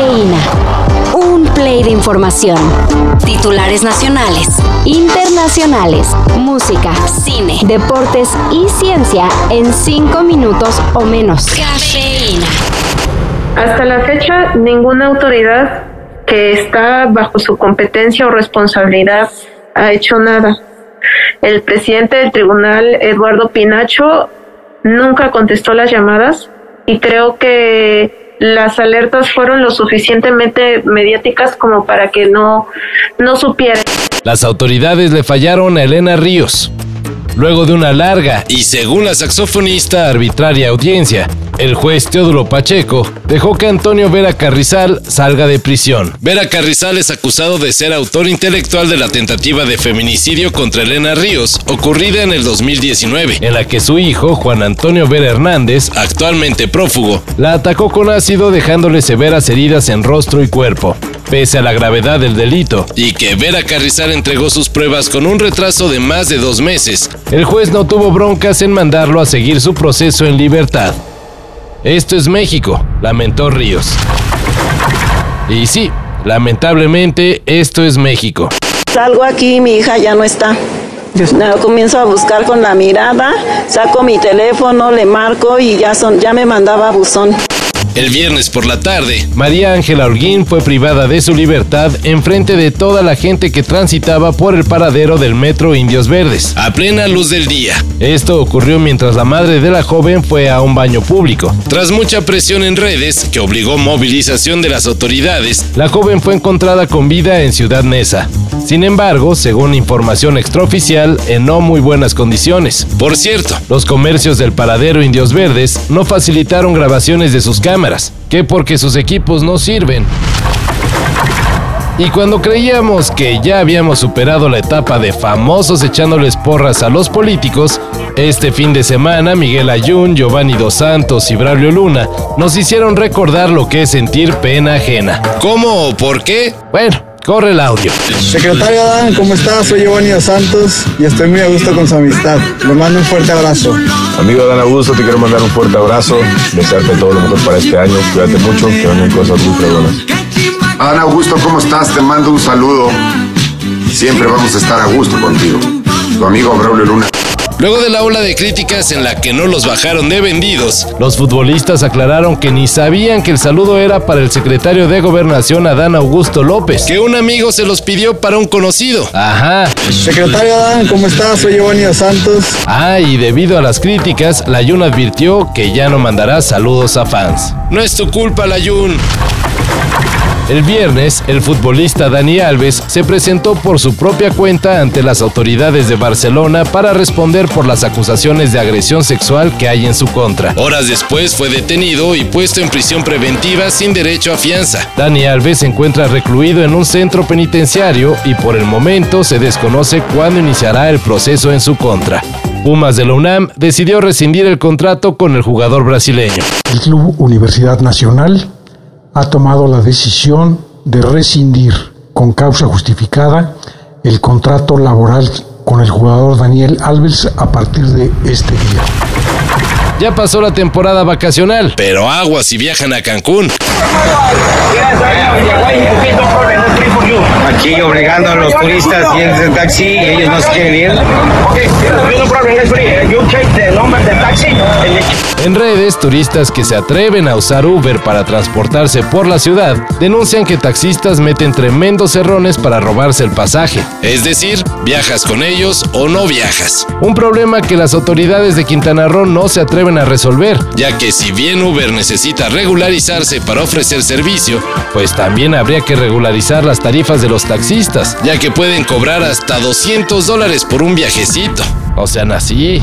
Cafeína. Un play de información. Titulares nacionales, internacionales, música, cine, deportes y ciencia en cinco minutos o menos. Cafeína. Hasta la fecha, ninguna autoridad que está bajo su competencia o responsabilidad ha hecho nada. El presidente del tribunal, Eduardo Pinacho, nunca contestó las llamadas y creo que las alertas fueron lo suficientemente mediáticas como para que no, no supiera. Las autoridades le fallaron a Elena Ríos. Luego de una larga y, según la saxofonista, arbitraria audiencia, el juez Teodoro Pacheco dejó que Antonio Vera Carrizal salga de prisión. Vera Carrizal es acusado de ser autor intelectual de la tentativa de feminicidio contra Elena Ríos, ocurrida en el 2019, en la que su hijo, Juan Antonio Vera Hernández, actualmente prófugo, la atacó con ácido dejándole severas heridas en rostro y cuerpo. Pese a la gravedad del delito y que Vera Carrizal entregó sus pruebas con un retraso de más de dos meses, el juez no tuvo broncas en mandarlo a seguir su proceso en libertad. Esto es México, lamentó Ríos. Y sí, lamentablemente esto es México. Salgo aquí, mi hija ya no está. No, comienzo a buscar con la mirada, saco mi teléfono, le marco y ya son, ya me mandaba buzón. El viernes por la tarde, María Ángela Holguín fue privada de su libertad en frente de toda la gente que transitaba por el paradero del metro Indios Verdes, a plena luz del día. Esto ocurrió mientras la madre de la joven fue a un baño público. Tras mucha presión en redes, que obligó movilización de las autoridades, la joven fue encontrada con vida en Ciudad Neza. Sin embargo, según información extraoficial, en no muy buenas condiciones. Por cierto, los comercios del paradero Indios Verdes no facilitaron grabaciones de sus cámaras, que porque sus equipos no sirven. Y cuando creíamos que ya habíamos superado la etapa de famosos echándoles porras a los políticos, este fin de semana Miguel Ayun, Giovanni Dos Santos y Braulio Luna nos hicieron recordar lo que es sentir pena ajena. ¿Cómo o por qué? Bueno, corre el audio. Secretario Adán, ¿cómo estás? Soy Giovanni Santos y estoy muy a gusto con su amistad. Le mando un fuerte abrazo. Amigo Adán Augusto, te quiero mandar un fuerte abrazo, desearte todo lo mejor para este año, cuídate mucho, que vengan cosas muy fregonas. Adán Augusto, ¿cómo estás? Te mando un saludo. Siempre vamos a estar a gusto contigo. Tu amigo Braulio Luna. Luego de la ola de críticas en la que no los bajaron de vendidos, los futbolistas aclararon que ni sabían que el saludo era para el secretario de Gobernación Adán Augusto López, que un amigo se los pidió para un conocido. Ajá. Secretario Adán, ¿cómo estás? Soy Giovanni Santos. Ah, y debido a las críticas, la Yun advirtió que ya no mandará saludos a fans. No es tu culpa, la Yun. El viernes, el futbolista Dani Alves se presentó por su propia cuenta ante las autoridades de Barcelona para responder por las acusaciones de agresión sexual que hay en su contra. Horas después fue detenido y puesto en prisión preventiva sin derecho a fianza. Dani Alves se encuentra recluido en un centro penitenciario y por el momento se desconoce cuándo iniciará el proceso en su contra. Pumas de la UNAM decidió rescindir el contrato con el jugador brasileño. El Club Universidad Nacional ha tomado la decisión de rescindir con causa justificada el contrato laboral con el jugador Daniel Alves a partir de este día. Ya pasó la temporada vacacional, pero aguas si viajan a Cancún. Aquí obligando a los turistas y en taxi y ellos no se quieren ir. En redes, turistas que se atreven a usar Uber para transportarse por la ciudad denuncian que taxistas meten tremendos errones para robarse el pasaje. Es decir, viajas con ellos o no viajas. Un problema que las autoridades de Quintana Roo no se atreven a resolver, ya que si bien Uber necesita regularizarse para ofrecer servicio, pues también habría que regularizar las tarifas de los taxistas, ya que pueden cobrar hasta 200 dólares por un viajecito. O sean así.